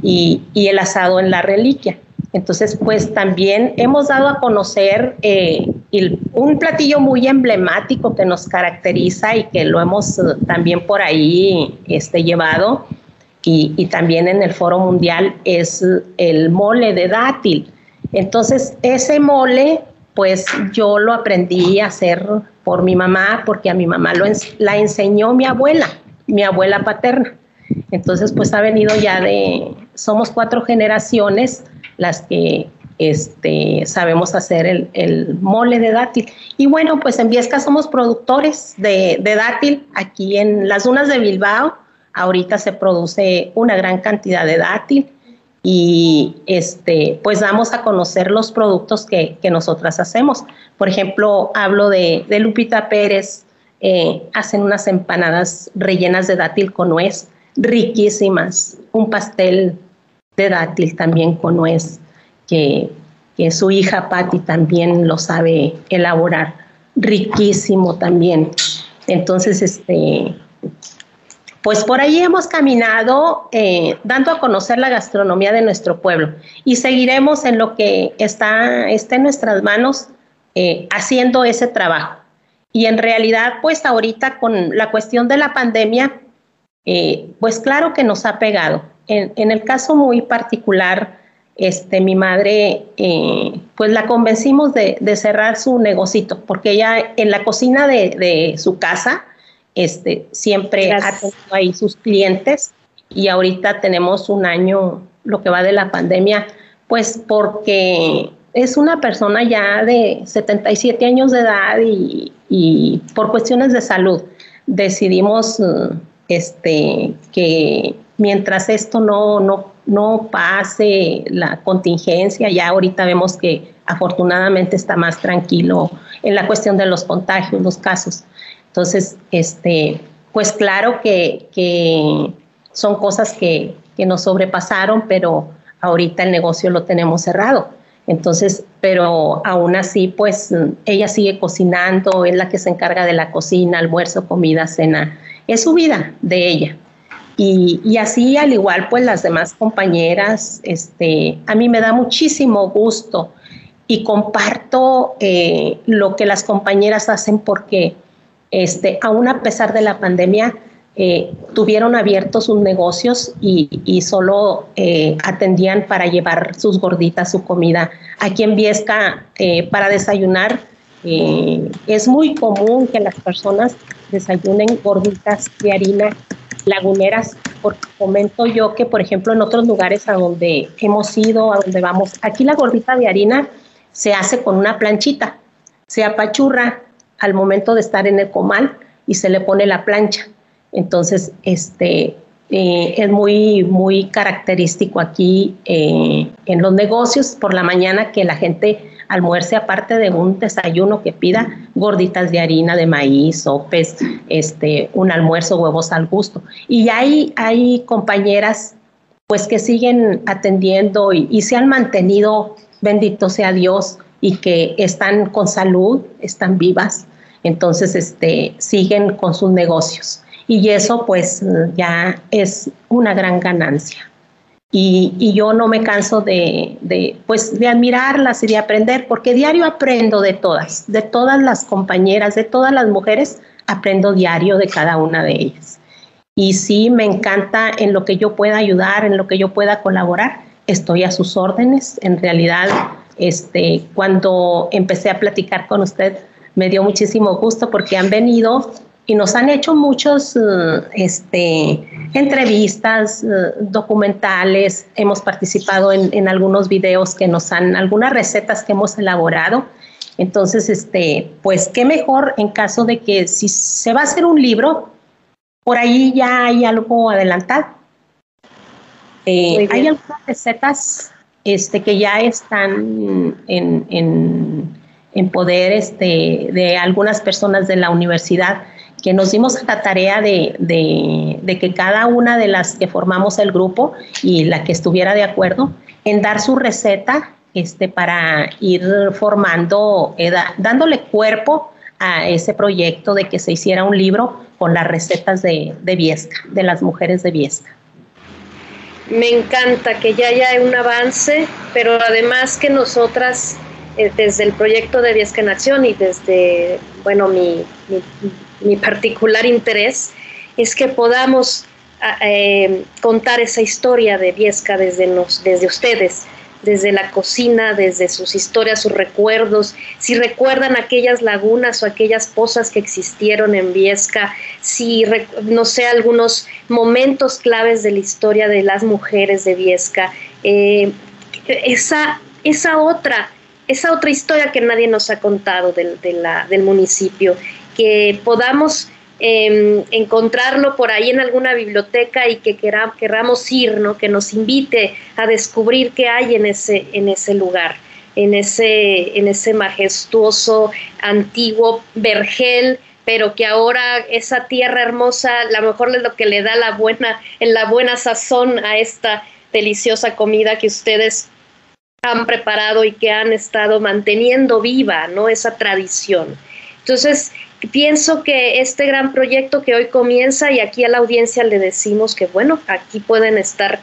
y, y el asado en la reliquia. Entonces, pues también hemos dado a conocer eh, un platillo muy emblemático que nos caracteriza y que lo hemos eh, también por ahí este, llevado y, también en el foro mundial es el mole de dátil. Entonces, ese mole, pues yo lo aprendí a hacer por mi mamá, porque a mi mamá lo la enseñó mi abuela, mi abuela paterna. Entonces, pues ha venido ya de, somos cuatro generaciones las que este, sabemos hacer el, mole de dátil. Y bueno, pues en Viesca somos productores de, dátil. Aquí en las dunas de Bilbao, ahorita se produce una gran cantidad de dátil y este, pues damos a conocer los productos que, nosotras hacemos. Por ejemplo, hablo de, Lupita Pérez, eh, hacen unas empanadas rellenas de dátil con nuez, riquísimas, un pastel de dátil también con nuez, que, su hija Patti también lo sabe elaborar, riquísimo también. Entonces, este, pues por ahí hemos caminado eh, dando a conocer la gastronomía de nuestro pueblo y seguiremos en lo que está, está en nuestras manos eh, haciendo ese trabajo. Y en realidad, pues ahorita con la cuestión de la pandemia, eh, pues claro que nos ha pegado. En, el caso muy particular, este, mi madre, eh, pues la convencimos de, cerrar su negocito, porque ella en la cocina de, su casa, este, siempre ha tenido ahí sus clientes y ahorita tenemos un año, lo que va de la pandemia, pues porque es una persona ya de 77 años de edad y, y por cuestiones de salud decidimos este, que mientras esto no, no, no pase la contingencia, ya ahorita vemos que afortunadamente está más tranquilo en la cuestión de los contagios, los casos. Entonces, este, pues claro que, que son cosas que, que nos sobrepasaron, pero ahorita el negocio lo tenemos cerrado. Entonces, pero aún así, pues ella sigue cocinando, es la que se encarga de la cocina, almuerzo, comida, cena. Es su vida de ella. Y, así, al igual, pues las demás compañeras, este, a mí me da muchísimo gusto y comparto eh, lo que las compañeras hacen porque, este, aún a pesar de la pandemia, eh, tuvieron abiertos sus negocios y, solo eh, atendían para llevar sus gorditas, su comida. Aquí en Viesca, para desayunar, es muy común que las personas desayunen gorditas de harina laguneras, porque comento yo que, por ejemplo, en otros lugares a donde hemos ido, a donde vamos, aquí la gordita de harina se hace con una planchita, se apachurra al momento de estar en el comal y se le pone la plancha. Entonces, este, eh, es muy, muy característico aquí eh, en los negocios por la mañana que la gente almuerce aparte de un desayuno que pida gorditas de harina de maíz, sopes, este, un almuerzo, huevos al gusto. Y hay, hay compañeras pues que siguen atendiendo y, y se han mantenido, bendito sea Dios, y que están con salud, están vivas, entonces este, siguen con sus negocios y eso pues ya es una gran ganancia. Y, yo no me canso de, de, pues, de admirarlas y de aprender, porque diario aprendo de todas, de todas las compañeras, de todas las mujeres, aprendo diario de cada una de ellas. Y sí, me encanta en lo que yo pueda ayudar, en lo que yo pueda colaborar, estoy a sus órdenes. En realidad, este, cuando empecé a platicar con usted, me dio muchísimo gusto porque han venido y nos han hecho muchos eh, este, entrevistas, eh, documentales, hemos participado en, algunos videos que nos han, algunas recetas que hemos elaborado. Entonces, este, pues qué mejor en caso de que si se va a hacer un libro, por ahí ya hay algo adelantado. Eh, hay algunas recetas este, que ya están en, en, en poder este, de algunas personas de la universidad que nos dimos la tarea de, que cada una de las que formamos el grupo y la que estuviera de acuerdo en dar su receta este, para ir formando, eh, dándole cuerpo a ese proyecto de que se hiciera un libro con las recetas de, de Viesca, de las mujeres de Viesca. Me encanta que ya haya un avance, pero además que nosotras, eh, desde el proyecto de Viesca Nación y desde, bueno, mi mi particular interés es que podamos ah, eh, contar esa historia de Viesca desde, desde ustedes, desde la cocina, desde sus historias, sus recuerdos, si recuerdan aquellas lagunas o aquellas pozas que existieron en Viesca, si, no sé, algunos momentos claves de la historia de las mujeres de Viesca, eh, esa, esa otra esa otra historia que nadie nos ha contado del, del municipio que podamos em, encontrarlo por ahí en alguna biblioteca y que queramos ir, ¿no? que nos invite a descubrir qué hay en ese, en ese lugar, en ese, en ese majestuoso, antiguo vergel, pero que ahora esa tierra hermosa, a lo mejor es lo que le da la buena, la buena sazón a esta deliciosa comida que ustedes han preparado y que han estado manteniendo viva, ¿no? Esa tradición. Entonces, pienso que este gran proyecto que hoy comienza y aquí a la audiencia le decimos que bueno, aquí pueden estar,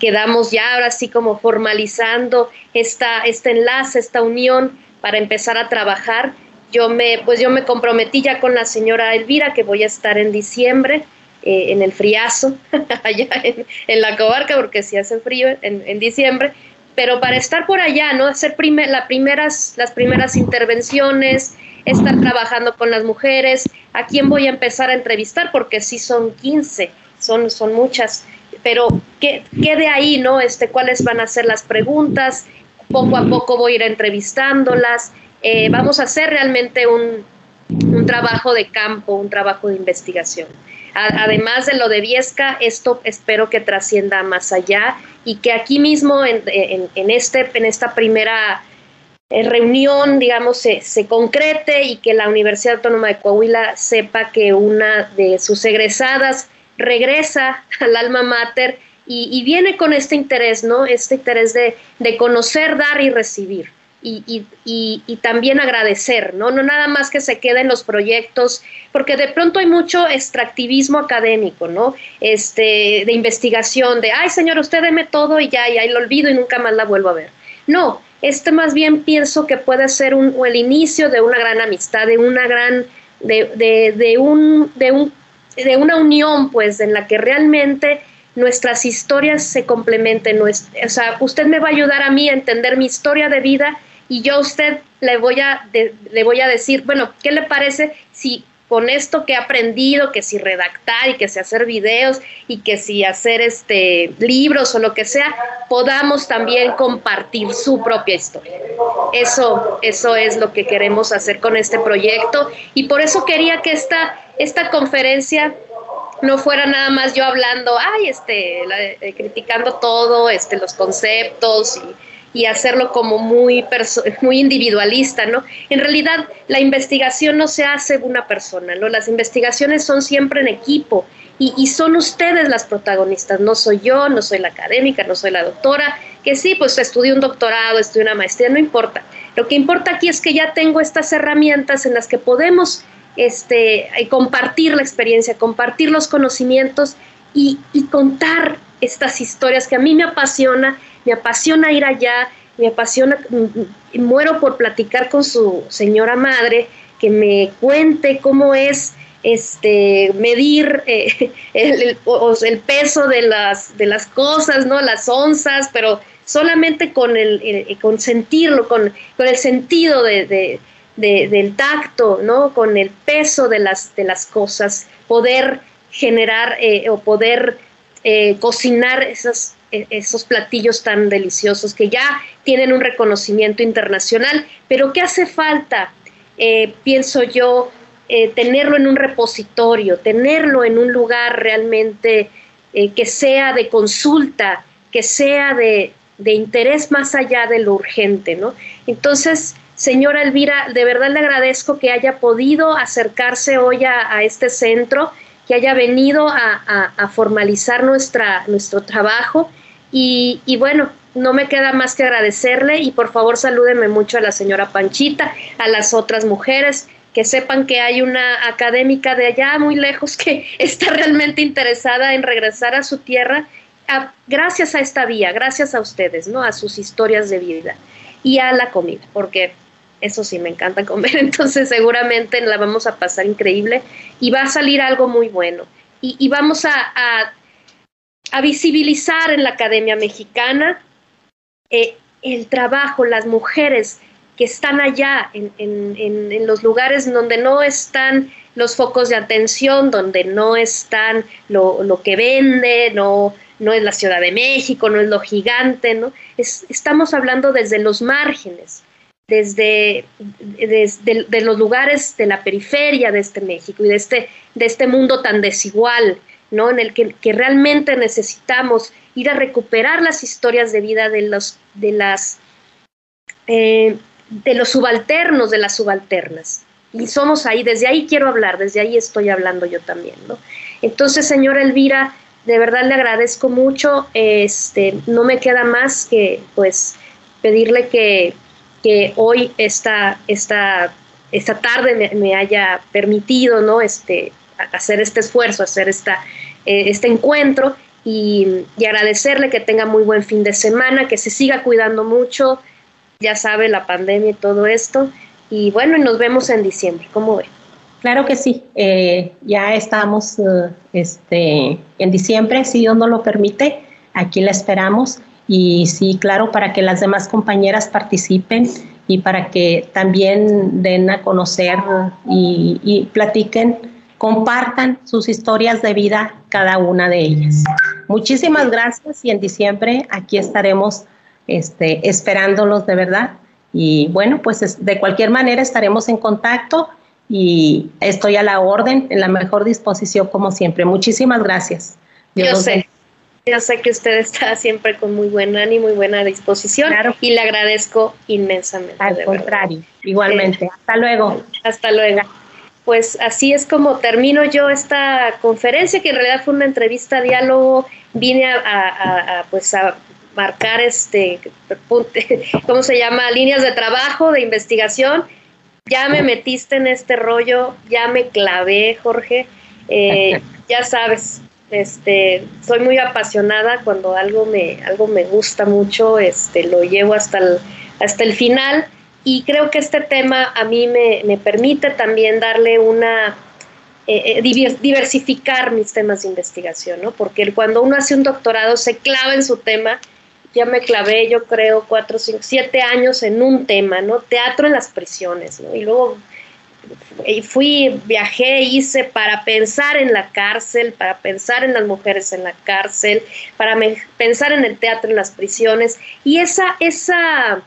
quedamos ya ahora sí como formalizando esta, este enlace, esta unión para empezar a trabajar. Yo me, pues yo me comprometí ya con la señora Elvira que voy a estar en diciembre eh, en el friazo, [LAUGHS] allá en, la cobarca, porque si hace frío en, diciembre, pero para estar por allá, ¿no? Hacer la primeras, las primeras intervenciones, estar trabajando con las mujeres, a quién voy a empezar a entrevistar, porque sí son 15, son, son muchas, pero ¿qué, ¿qué, de ahí, no? Este, ¿Cuáles van a ser las preguntas? Poco a poco voy a ir entrevistándolas. Eh, vamos a hacer realmente un, un trabajo de campo, un trabajo de investigación además de lo de Viesca, esto espero que trascienda más allá y que aquí mismo en, este, en esta primera eh, reunión, digamos, se, concrete y que la Universidad Autónoma de Coahuila sepa que una de sus egresadas regresa al alma mater y, viene con este interés, ¿no? Este interés de conocer, dar y recibir y, también agradecer, ¿no? No nada más que se queden los proyectos, porque de pronto hay mucho extractivismo académico, ¿no? Este, de investigación, de, ay, señor, usted deme todo y ya, y ahí lo olvido y nunca más la vuelvo a ver. No, este más bien pienso que puede ser un, el inicio de una gran amistad, de una gran, de, de, de, un, de, un, de una unión, pues, en la que realmente nuestras historias se complementen. o sea, usted me va a ayudar a mí a entender mi historia de vida y yo a usted le voy a, le voy a decir, bueno, ¿qué le parece si con esto que he aprendido, que si redactar y que si hacer videos y que si hacer este libros o lo que sea, podamos también compartir su propia historia. Eso, eso es lo que queremos hacer con este proyecto y por eso quería que esta, esta conferencia no fuera nada más yo hablando, ay, este, eh, criticando todo, este, los conceptos y y hacerlo como muy, muy individualista, ¿no? En realidad, la investigación no se hace una persona, ¿no? Las investigaciones son siempre en equipo y, son ustedes las protagonistas, no soy yo, no soy la académica, no soy la doctora, que sí, pues estudié un doctorado, estudié una maestría, no importa. Lo que importa aquí es que ya tengo estas herramientas en las que podemos este, compartir la experiencia, compartir los conocimientos y, y contar estas historias que a mí me apasiona me apasiona ir allá, me apasiona, mm, mm, muero por platicar con su señora madre, que me cuente cómo es este medir eh, [LAUGHS] el, peso de las, de las cosas, ¿no? Las onzas, pero solamente con el, con sentirlo, con, con, el sentido de, del tacto, ¿no? Con el peso de las, de las cosas, poder generar eh, o poder eh, cocinar esas esos platillos tan deliciosos que ya tienen un reconocimiento internacional, pero ¿qué hace falta? Eh, pienso yo, eh, tenerlo en un repositorio, tenerlo en un lugar realmente eh, que sea de consulta, que sea de, interés más allá de lo urgente, ¿no? Entonces, señora Elvira, de verdad le agradezco que haya podido acercarse hoy a este centro que haya venido a, formalizar nuestra, nuestro trabajo. Y, bueno, no me queda más que agradecerle y por favor salúdeme mucho a la señora Panchita, a las otras mujeres, que sepan que hay una académica de allá muy lejos que [LAUGHS] está realmente interesada en regresar a su tierra gracias a esta vía, gracias a ustedes, ¿no? A sus historias de vida y a la comida, porque eso sí, me encanta comer, [LAUGHS] entonces seguramente la vamos a pasar increíble y va a salir algo muy bueno. Y, vamos a, visibilizar en la Academia Mexicana eh, el trabajo, las mujeres que están allá en, los lugares donde no están los focos de atención, donde no están lo, lo que vende, no, no es la Ciudad de México, no es lo gigante, ¿no? estamos hablando desde los márgenes desde, de los lugares de la periferia de este México y de este, de este mundo tan desigual, ¿no? En el que, realmente necesitamos ir a recuperar las historias de vida de los, de las, eh, de los subalternos, de las subalternas. Y somos ahí, desde ahí quiero hablar, desde ahí estoy hablando yo también, ¿no? Entonces, señora Elvira, de verdad le agradezco mucho, este, no me queda más que, pues, pedirle que que hoy esta, esta, esta tarde me, haya permitido ¿no? este, hacer este esfuerzo, hacer esta, eh, este encuentro y, agradecerle que tenga muy buen fin de semana, que se siga cuidando mucho ya sabe, la pandemia y todo esto. Y bueno, nos vemos en diciembre, ¿cómo ve? Claro que sí, eh, ya estamos eh, este, en diciembre, si Dios nos lo permite, aquí la esperamos y sí, claro, para que las demás compañeras participen y para que también den a conocer y, y platiquen, compartan sus historias de vida, cada una de ellas. Muchísimas gracias y en diciembre aquí estaremos este, esperándolos de verdad. Y bueno, pues de cualquier manera estaremos en contacto y estoy a la orden, en la mejor disposición como siempre. Muchísimas gracias. Yo sé, yo sé que usted está [LAUGHS] siempre con muy buen ánimo y buena disposición y le agradezco inmensamente. Al contrario, igualmente. Eh, hasta luego. Hasta luego. Pues así es como termino yo esta conferencia, que en realidad fue una entrevista diálogo. Vine a, a pues a marcar este, [LAUGHS] ¿cómo se llama? Líneas de trabajo, de investigación. Ya me metiste en este rollo, ya me clavé, Jorge. Eh, [LAUGHS] ya sabes, este, soy muy apasionada cuando algo me, algo me gusta mucho, este, lo llevo hasta el, hasta el final y creo que este tema a mí me, me permite también darle una, eh, eh diversificar mis temas de investigación, ¿no? Porque cuando uno hace un doctorado se clava en su tema ya me clavé, yo creo, cuatro, cinco, siete años en un tema, ¿no? Teatro en las prisiones, ¿no? Y luego fui, viajé, hice para pensar en la cárcel, para pensar en las mujeres en la cárcel, para pensar en el teatro en las prisiones. Y esa, esa,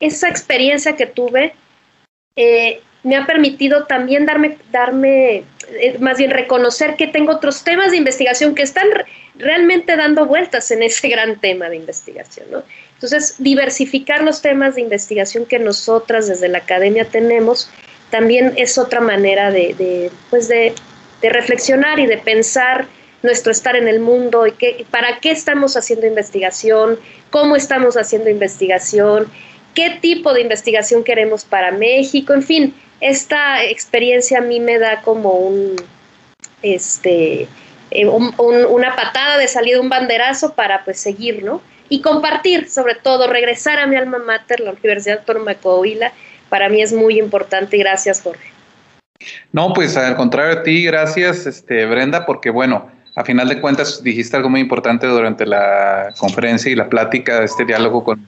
esa experiencia que tuve eh, me ha permitido también darme, darme, eh, más bien reconocer que tengo otros temas de investigación que están realmente dando vueltas en ese gran tema de investigación. ¿no? Entonces, diversificar los temas de investigación que nosotras desde la academia tenemos también es otra manera de, pues de, reflexionar y de pensar nuestro estar en el mundo y para qué estamos haciendo investigación, cómo estamos haciendo investigación, qué tipo de investigación queremos para México, en fin, esta experiencia a mí me da como un, este, eh, una patada de salida, un banderazo para pues seguir. Y compartir, sobre todo, regresar a mi alma mater, la Universidad Autónoma de Coahuila, para mí es muy importante gracias, Jorge. No, pues al contrario a ti, gracias, este, Brenda, porque bueno, a final de cuentas dijiste algo muy importante durante la conferencia y la plática, este diálogo con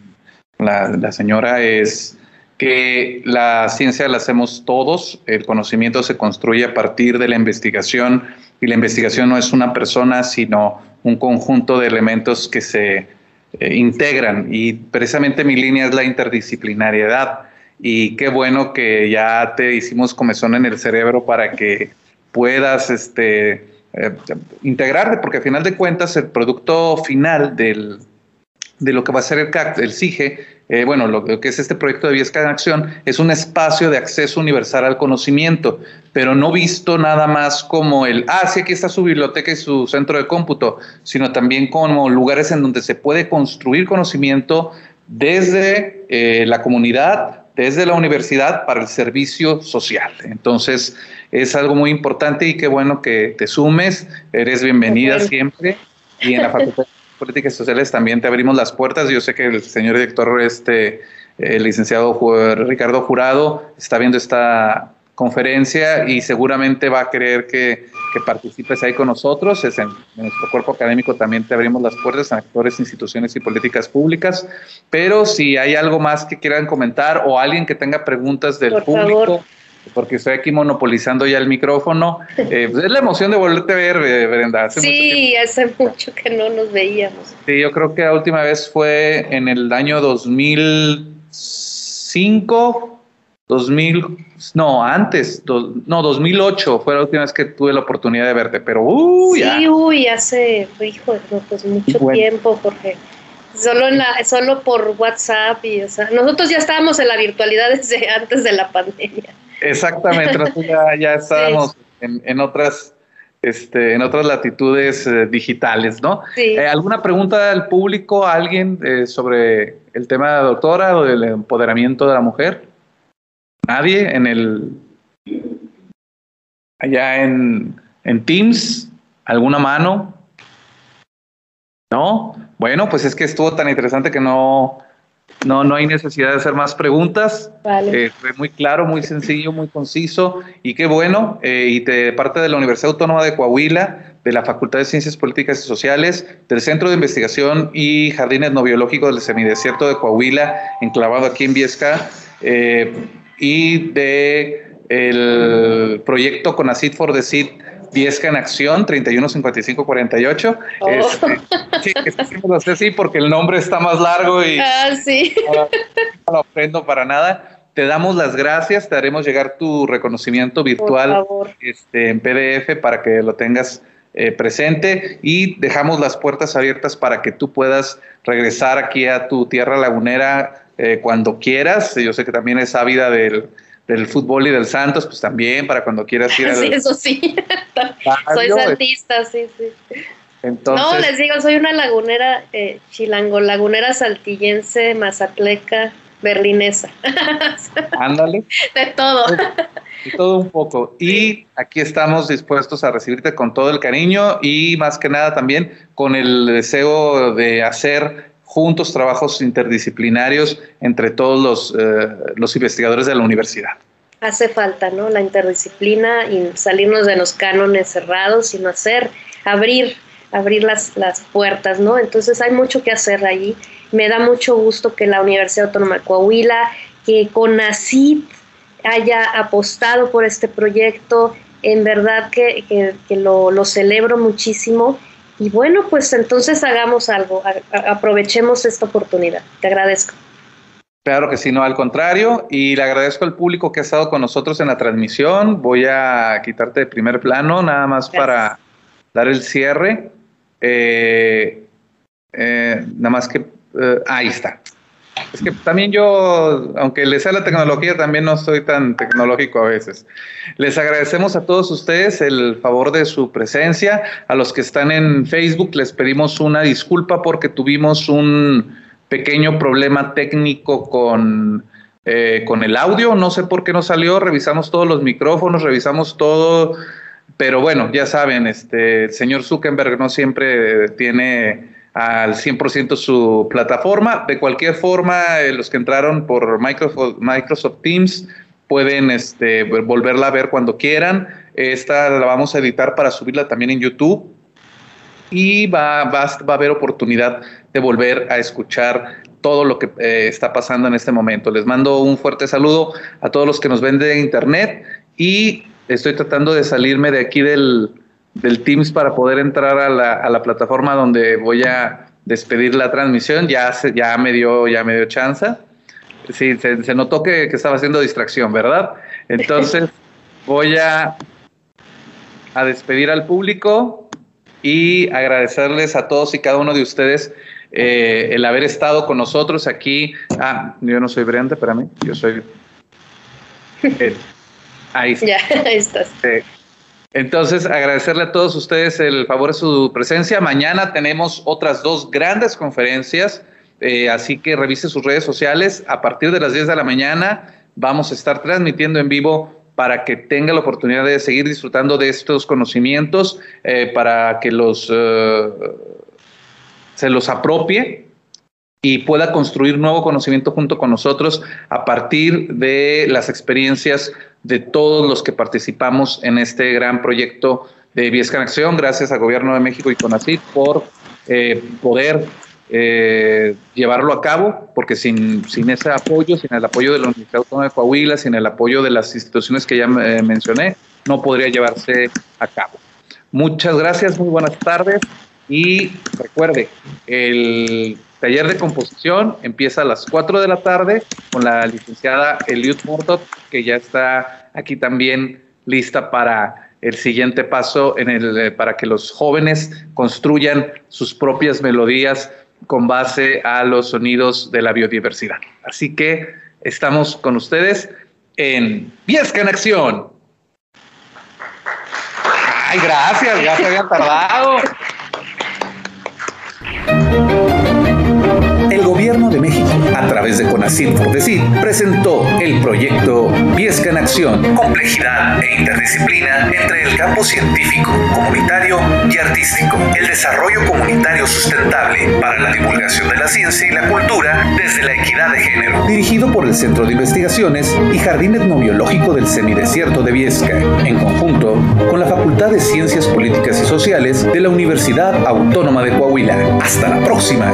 la, la señora, es que la ciencia la hacemos todos, el conocimiento se construye a partir de la investigación y la investigación no es una persona, sino un conjunto de elementos que se eh, integran y precisamente mi línea es la interdisciplinariedad y qué bueno que ya te hicimos comezón en el cerebro para que puedas este, eh, integrarte, porque al final de cuentas el producto final del, de lo que va a ser el, CAC, el CIGE, eh, bueno, lo, que es este proyecto de Viesca en Acción, es un espacio de acceso universal al conocimiento, pero no visto nada más como el, ah, sí, aquí está su biblioteca y su centro de cómputo, sino también como lugares en donde se puede construir conocimiento desde eh, la comunidad, desde la universidad para el servicio social. Entonces, es algo muy importante y qué bueno que te sumes, eres bienvenida siempre y en la Facultad [LAUGHS] políticas sociales también te abrimos las puertas. Yo sé que el señor director, este, el licenciado Ricardo Jurado, está viendo esta conferencia y seguramente va a querer que, participes ahí con nosotros. Es en, nuestro cuerpo académico también te abrimos las puertas en actores, instituciones y políticas públicas. Pero si hay algo más que quieran comentar o alguien que tenga preguntas del público porque estoy aquí monopolizando ya el micrófono. Eh, pues, es la emoción de volverte a ver, eh, Brenda. sí, hace mucho que no nos veíamos. Sí, yo creo que la última vez fue en el año 2005, 2000, no, antes, no, 2008 fue la última vez que tuve la oportunidad de verte, pero uy, Sí, uy, hace, hijo, pues mucho tiempo, porque solo en la, solo por WhatsApp y o sea, nosotros ya estábamos en la virtualidad desde [LAUGHS] antes de la pandemia. Exactamente, ya, ya [LAUGHS] estábamos en, otras este, en otras latitudes eh, digitales, ¿no? Eh, ¿Alguna pregunta al público, a alguien eh, sobre el tema de la doctora o del empoderamiento de la mujer? ¿Nadie en el allá en, en Teams? ¿Alguna mano? ¿No? Bueno, pues es que estuvo tan interesante que no, No, no hay necesidad de hacer más preguntas. Vale. Eh, fue muy claro, muy sencillo, muy conciso y qué bueno. Eh, y de parte de la Universidad Autónoma de Coahuila, de la Facultad de Ciencias Políticas y Sociales, del Centro de Investigación y Jardines No Biológicos del Semidesierto de Coahuila, enclavado aquí en Viesca, eh, y de el proyecto Conacid for the Seed Viesca en Acción, 315548. Oh. Este, sí, lo sé, sí, porque el nombre está más largo y ah, sí. no, lo aprendo para nada. Te damos las gracias, te haremos llegar tu reconocimiento virtual este, en PDF para que lo tengas eh, presente y dejamos las puertas abiertas para que tú puedas regresar aquí a tu tierra lagunera eh, cuando quieras. Yo sé que también es ávida del, del fútbol y del Santos, pues también para cuando quieras ir a... [LAUGHS] Sí, eso sí. soy santista, sí, sí. Entonces, no, les digo, soy una lagunera eh, chilango, lagunera saltillense, mazatleca, berlinesa. [LAUGHS] Ándale. De todo. De todo un poco. Y aquí estamos dispuestos a recibirte con todo el cariño y más que nada también con el deseo de hacer juntos trabajos interdisciplinarios entre todos los, eh, los investigadores de la universidad. Hace falta, ¿no? La interdisciplina y salirnos de los cánones cerrados, sino hacer, abrir, abrir las, las puertas, ¿no? Entonces hay mucho que hacer allí. Me da mucho gusto que la Universidad Autónoma de Coahuila, que CONACID haya apostado por este proyecto, en verdad que, que, lo celebro muchísimo y bueno, pues entonces hagamos algo, aprovechemos esta oportunidad. Te agradezco. Claro que sí, no, al contrario, y le agradezco al público que ha estado con nosotros en la transmisión. Voy a quitarte de primer plano, nada más para dar el cierre. Eh, eh, nada más que, eh, ahí está. Es que también yo, aunque les sea la tecnología, también no soy tan tecnológico a veces. Les agradecemos a todos ustedes el favor de su presencia. A los que están en Facebook les pedimos una disculpa porque tuvimos un pequeño problema técnico con, eh, con el audio. No sé por qué no salió. Revisamos todos los micrófonos, revisamos todo. Pero bueno, ya saben, este, el señor Zuckerberg no siempre tiene al 100% su plataforma. De cualquier forma, eh, los que entraron por Microsoft, Microsoft Teams pueden este, volverla a ver cuando quieran. Esta la vamos a editar para subirla también en YouTube y va, va, va a haber oportunidad de volver a escuchar todo lo que eh, está pasando en este momento. Les mando un fuerte saludo a todos los que nos ven de internet y estoy tratando de salirme de aquí del, del Teams para poder entrar a la, a la plataforma donde voy a despedir la transmisión. Ya, se, ya me dio, ya me dio chance. Sí, se, notó que, que, estaba haciendo distracción, ¿verdad? Entonces [LAUGHS] voy a, a despedir al público y agradecerles a todos y cada uno de ustedes eh, el haber estado con nosotros aquí. Ah, yo no soy Brenda, para mí, yo soy... [LAUGHS] Eh, ahí está. Ya, ahí estás. Eh, entonces, agradecerle a todos ustedes el favor de su presencia. Mañana tenemos otras dos grandes conferencias, eh, así que revise sus redes sociales. A partir de las 10 de la mañana vamos a estar transmitiendo en vivo para que tenga la oportunidad de seguir disfrutando de estos conocimientos, eh, para que los eh, se los apropie y pueda construir nuevo conocimiento junto con nosotros a partir de las experiencias de todos los que participamos en este gran proyecto de Viesca en Acción. Gracias al Gobierno de México y CONACYT por eh, poder eh, llevarlo a cabo, porque sin, sin ese apoyo, sin el apoyo de la Universidad Autónoma de Coahuila, sin el apoyo de las instituciones que ya eh, mencioné, no podría llevarse a cabo. Muchas gracias, muy buenas tardes y recuerde, el taller de composición empieza a las 4 de la tarde con la licenciada Eliud Mortot, que ya está aquí también lista para el siguiente paso en el, eh, para que los jóvenes construyan sus propias melodías con base a los sonidos de la biodiversidad. Así que estamos con ustedes en Viesca en Acción. Ay, gracias, ya se habían tardado. Gobierno de México a través de CONACYT Fordesit, presentó el proyecto Viesca en Acción, complejidad e interdisciplina entre el campo científico, comunitario y artístico, el desarrollo comunitario sustentable para la divulgación de la ciencia y la cultura desde la equidad de género, dirigido por el Centro de Investigaciones y Jardín Etnobiológico del Semidesierto de Viesca, en conjunto con la Facultad de Ciencias Políticas y Sociales de la Universidad Autónoma de Coahuila. Hasta la próxima.